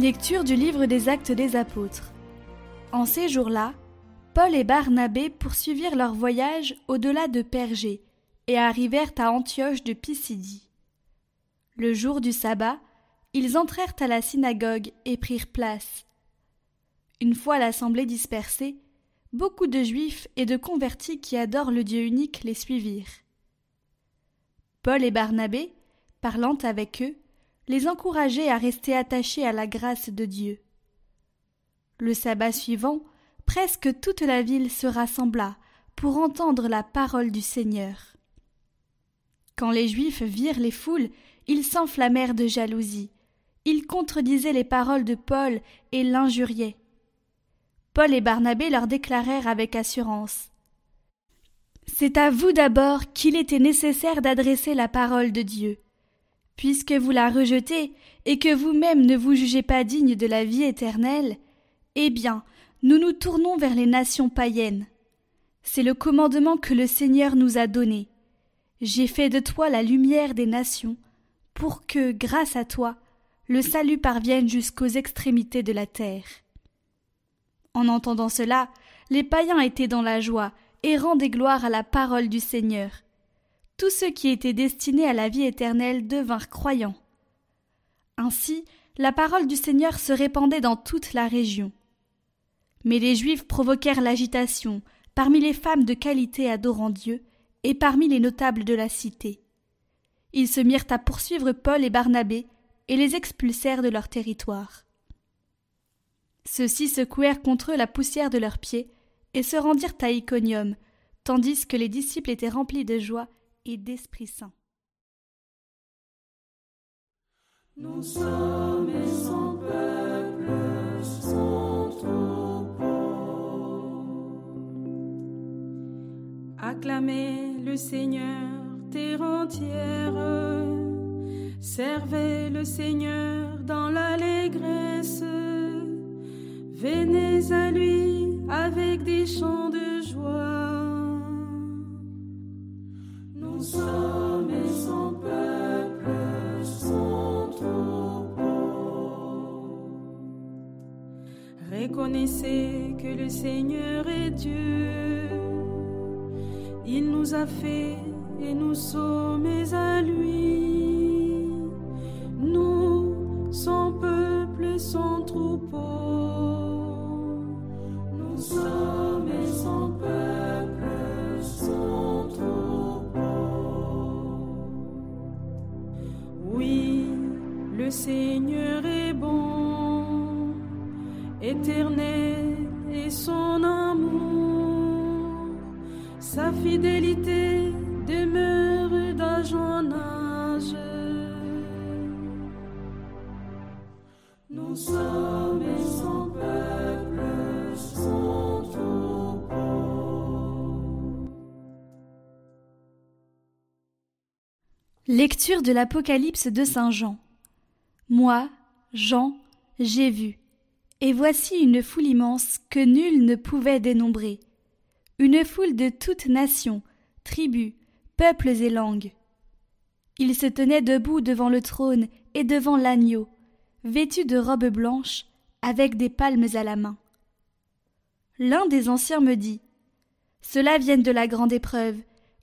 Lecture du livre des actes des apôtres. En ces jours-là, Paul et Barnabé poursuivirent leur voyage au-delà de Pergé et arrivèrent à Antioche de Pisidie. Le jour du sabbat, ils entrèrent à la synagogue et prirent place. Une fois l'assemblée dispersée, beaucoup de juifs et de convertis qui adorent le Dieu unique les suivirent. Paul et Barnabé, parlant avec eux, les encourageaient à rester attachés à la grâce de Dieu. Le sabbat suivant, presque toute la ville se rassembla pour entendre la parole du Seigneur. Quand les Juifs virent les foules, ils s'enflammèrent de jalousie. Ils contredisaient les paroles de Paul et l'injuriaient. Paul et Barnabé leur déclarèrent avec assurance. C'est à vous d'abord qu'il était nécessaire d'adresser la parole de Dieu. Puisque vous la rejetez et que vous-même ne vous jugez pas digne de la vie éternelle, eh bien, nous nous tournons vers les nations païennes. C'est le commandement que le Seigneur nous a donné. J'ai fait de toi la lumière des nations, pour que, grâce à toi, le salut parvienne jusqu'aux extrémités de la terre. En entendant cela, les païens étaient dans la joie et rendaient gloire à la parole du Seigneur. Tous ceux qui étaient destinés à la vie éternelle devinrent croyants. Ainsi, la parole du Seigneur se répandait dans toute la région. Mais les Juifs provoquèrent l'agitation parmi les femmes de qualité adorant Dieu et parmi les notables de la cité. Ils se mirent à poursuivre Paul et Barnabé et les expulsèrent de leur territoire. Ceux-ci secouèrent contre eux la poussière de leurs pieds et se rendirent à Iconium, tandis que les disciples étaient remplis de joie et d'Esprit Saint. Nous sommes son peuple, son troupeau. Acclamez le Seigneur, terre entière. Servez le Seigneur dans l'allégresse. Venez à lui avec des chants de Reconnaissez que le Seigneur est Dieu. Il nous a fait et nous sommes à lui. Nous, son peuple, son troupeau. Nous sommes son peuple, son troupeau. Oui, le Seigneur éternel est son amour, sa fidélité demeure d'âge en âge. Nous sommes son peuple, son troupeau. Lecture de l'Apocalypse de Saint Jean. Moi, Jean, j'ai vu, et voici une foule immense que nul ne pouvait dénombrer, une foule de toutes nations, tribus, peuples et langues. Ils se tenaient debout devant le trône et devant l'agneau, vêtus de robes blanches, avec des palmes à la main. L'un des anciens me dit Ceux-là viennent de la grande épreuve,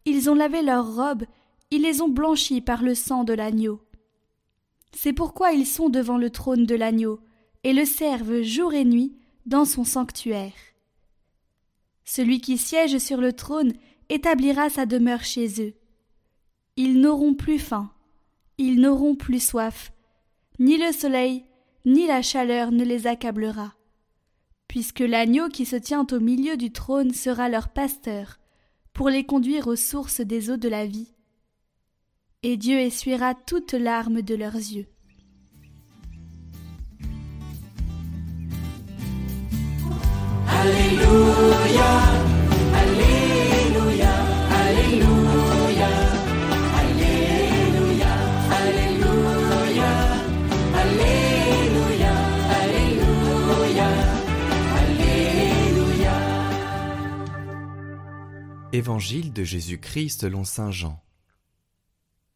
ils ont lavé leurs robes, ils les ont blanchies par le sang de l'agneau. C'est pourquoi ils sont devant le trône de l'agneau, et le servent jour et nuit dans son sanctuaire. Celui qui siège sur le trône établira sa demeure chez eux. Ils n'auront plus faim, ils n'auront plus soif, ni le soleil, ni la chaleur ne les accablera, puisque l'agneau qui se tient au milieu du trône sera leur pasteur, pour les conduire aux sources des eaux de la vie. Et Dieu essuiera toute larmes de leurs yeux. Évangile de Jésus-Christ selon Saint Jean.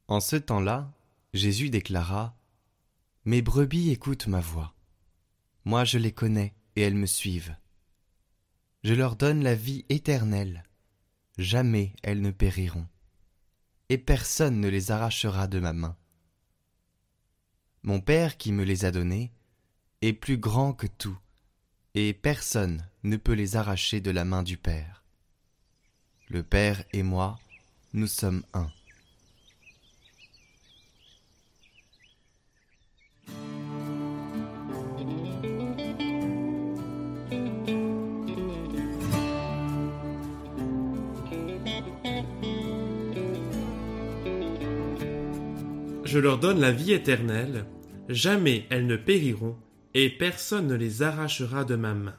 En ce temps-là, Jésus déclara Mes brebis écoutent ma voix. Moi je les connais, et elles me suivent. Je leur donne la vie éternelle. Jamais elles ne périront. Et personne ne les arrachera de ma main. Mon Père qui me les a donnés est plus grand que tout, et personne ne peut les arracher de la main du Père. Le Père et moi, nous sommes un. Je leur donne la vie éternelle, jamais elles ne périront, et personne ne les arrachera de ma main.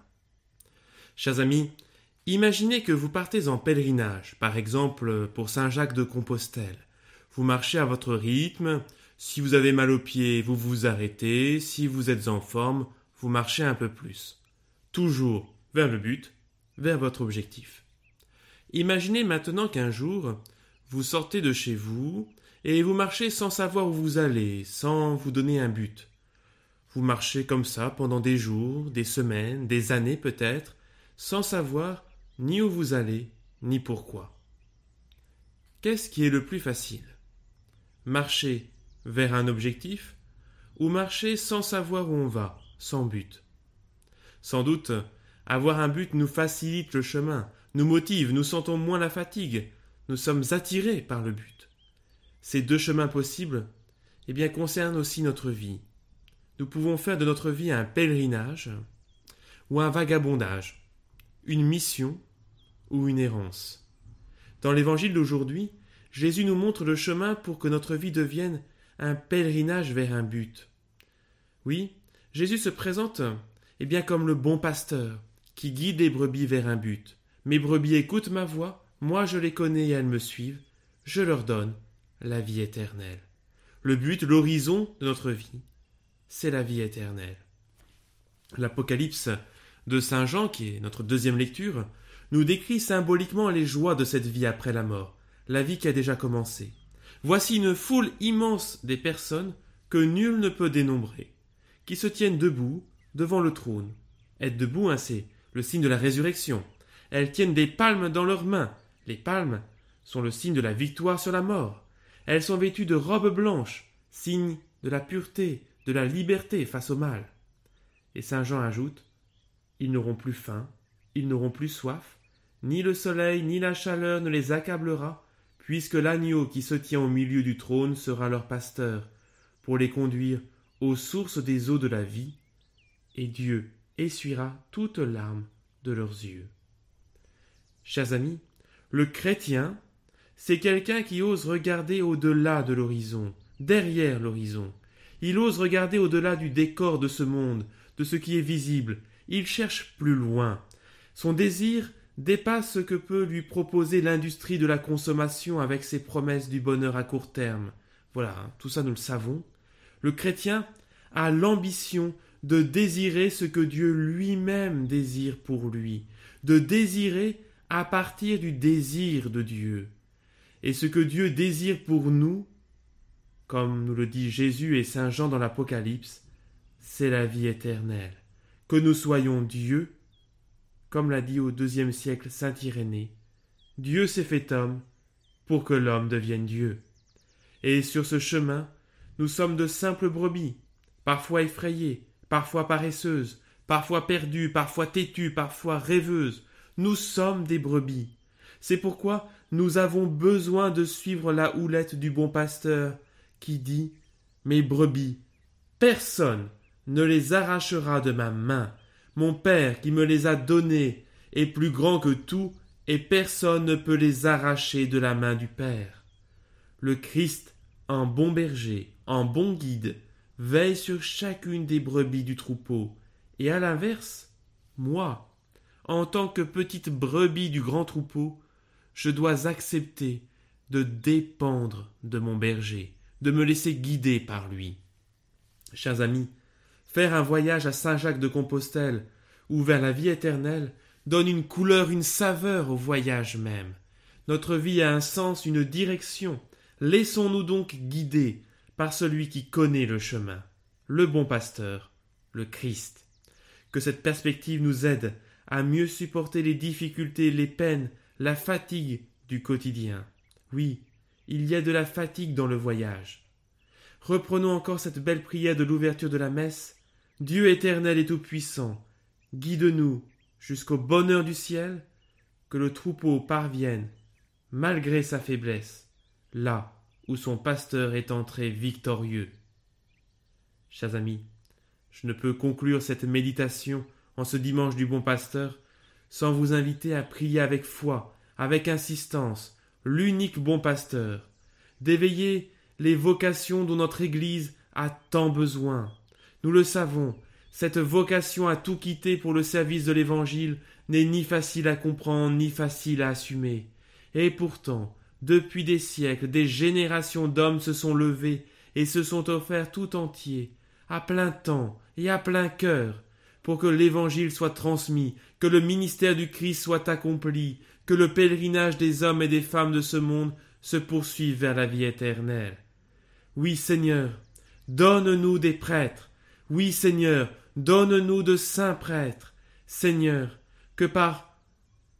Chers amis, imaginez que vous partez en pèlerinage, par exemple pour Saint Jacques de Compostelle. Vous marchez à votre rythme, si vous avez mal aux pieds, vous vous arrêtez, si vous êtes en forme, vous marchez un peu plus. Toujours vers le but, vers votre objectif. Imaginez maintenant qu'un jour, vous sortez de chez vous, et vous marchez sans savoir où vous allez, sans vous donner un but. Vous marchez comme ça pendant des jours, des semaines, des années peut-être, sans savoir ni où vous allez, ni pourquoi. Qu'est-ce qui est le plus facile? Marcher vers un objectif ou marcher sans savoir où on va, sans but? Sans doute, avoir un but nous facilite le chemin, nous motive, nous sentons moins la fatigue, nous sommes attirés par le but. Ces deux chemins possibles eh bien, concernent aussi notre vie. Nous pouvons faire de notre vie un pèlerinage ou un vagabondage, une mission ou une errance. Dans l'évangile d'aujourd'hui, Jésus nous montre le chemin pour que notre vie devienne un pèlerinage vers un but. Oui, Jésus se présente eh bien comme le bon pasteur qui guide les brebis vers un but. Mes brebis écoutent ma voix, moi je les connais et elles me suivent, je leur donne la vie éternelle. Le but, l'horizon de notre vie, c'est la vie éternelle. L'Apocalypse de Saint Jean, qui est notre deuxième lecture, nous décrit symboliquement les joies de cette vie après la mort, la vie qui a déjà commencé. Voici une foule immense des personnes que nul ne peut dénombrer, qui se tiennent debout devant le trône. Être debout, hein, c'est le signe de la résurrection. Elles tiennent des palmes dans leurs mains. Les palmes sont le signe de la victoire sur la mort. Elles sont vêtues de robes blanches, signe de la pureté, de la liberté face au mal. Et saint Jean ajoute Ils n'auront plus faim, ils n'auront plus soif, ni le soleil ni la chaleur ne les accablera, puisque l'agneau qui se tient au milieu du trône sera leur pasteur, pour les conduire aux sources des eaux de la vie, et Dieu essuiera toutes larmes de leurs yeux. Chers amis, le chrétien c'est quelqu'un qui ose regarder au-delà de l'horizon, derrière l'horizon. Il ose regarder au-delà du décor de ce monde, de ce qui est visible. Il cherche plus loin. Son désir dépasse ce que peut lui proposer l'industrie de la consommation avec ses promesses du bonheur à court terme. Voilà, hein, tout ça nous le savons. Le chrétien a l'ambition de désirer ce que Dieu lui-même désire pour lui, de désirer à partir du désir de Dieu. Et ce que Dieu désire pour nous, comme nous le dit Jésus et Saint Jean dans l'Apocalypse, c'est la vie éternelle. Que nous soyons Dieu, comme l'a dit au deuxième siècle Saint Irénée, Dieu s'est fait homme pour que l'homme devienne Dieu. Et sur ce chemin, nous sommes de simples brebis, parfois effrayées, parfois paresseuses, parfois perdues, parfois têtues, parfois rêveuses. Nous sommes des brebis. C'est pourquoi nous avons besoin de suivre la houlette du bon pasteur, qui dit Mes brebis, personne ne les arrachera de ma main. Mon Père qui me les a données est plus grand que tout, et personne ne peut les arracher de la main du Père. Le Christ, en bon berger, en bon guide, veille sur chacune des brebis du troupeau, et à l'inverse, moi, en tant que petite brebis du grand troupeau, je dois accepter de dépendre de mon berger, de me laisser guider par lui. Chers amis, faire un voyage à Saint-Jacques de Compostelle ou vers la vie éternelle donne une couleur, une saveur au voyage même. Notre vie a un sens, une direction. Laissons-nous donc guider par celui qui connaît le chemin, le bon pasteur, le Christ. Que cette perspective nous aide à mieux supporter les difficultés, les peines, la fatigue du quotidien. Oui, il y a de la fatigue dans le voyage. Reprenons encore cette belle prière de l'ouverture de la messe. Dieu éternel et tout-puissant, guide-nous jusqu'au bonheur du ciel, que le troupeau parvienne, malgré sa faiblesse, là où son pasteur est entré victorieux. Chers amis, je ne peux conclure cette méditation en ce dimanche du bon pasteur sans vous inviter à prier avec foi, avec insistance, l'unique bon pasteur, d'éveiller les vocations dont notre Église a tant besoin. Nous le savons, cette vocation à tout quitter pour le service de l'Évangile n'est ni facile à comprendre ni facile à assumer. Et pourtant, depuis des siècles, des générations d'hommes se sont levés et se sont offerts tout entiers, à plein temps et à plein cœur, que l'Évangile soit transmis, que le ministère du Christ soit accompli, que le pèlerinage des hommes et des femmes de ce monde se poursuive vers la vie éternelle. Oui, Seigneur, donne-nous des prêtres. Oui, Seigneur, donne-nous de saints prêtres. Seigneur, que par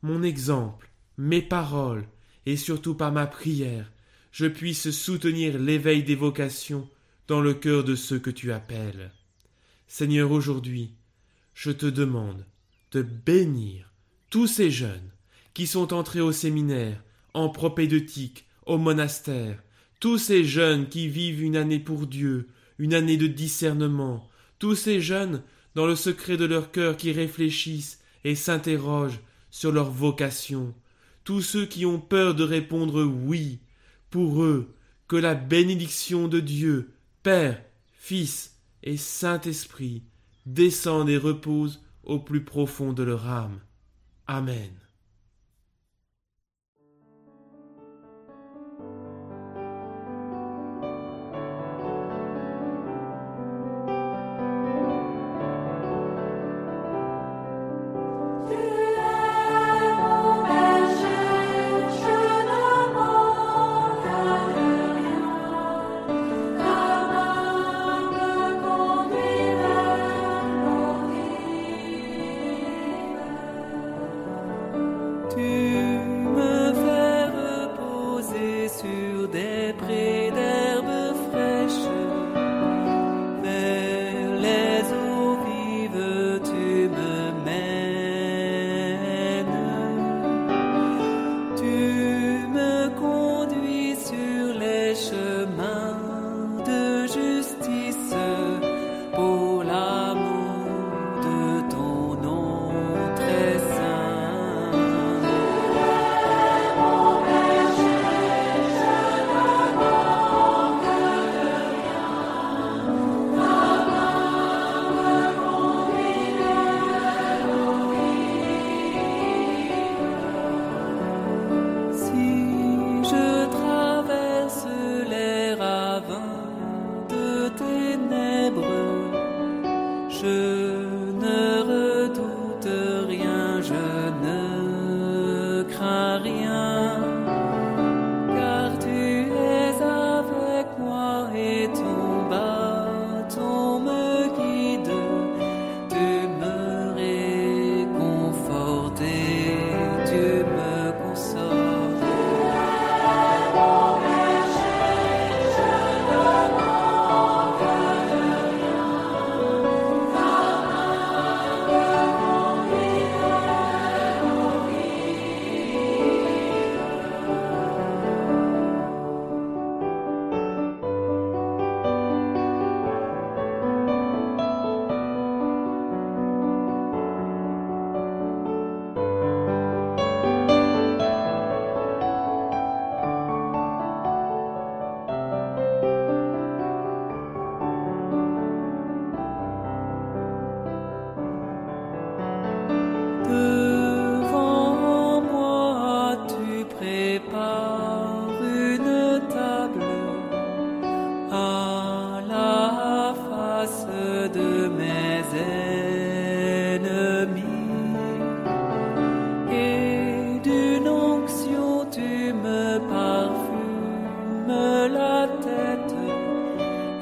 mon exemple, mes paroles, et surtout par ma prière, je puisse soutenir l'éveil des vocations dans le cœur de ceux que tu appelles. Seigneur, aujourd'hui, je te demande de bénir tous ces jeunes qui sont entrés au séminaire, en propédeutique, au monastère, tous ces jeunes qui vivent une année pour Dieu, une année de discernement, tous ces jeunes dans le secret de leur cœur qui réfléchissent et s'interrogent sur leur vocation, tous ceux qui ont peur de répondre oui, pour eux, que la bénédiction de Dieu, Père, Fils et Saint-Esprit descende et repose au plus profond de leur âme. Amen.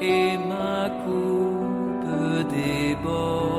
Et ma coupe déborde.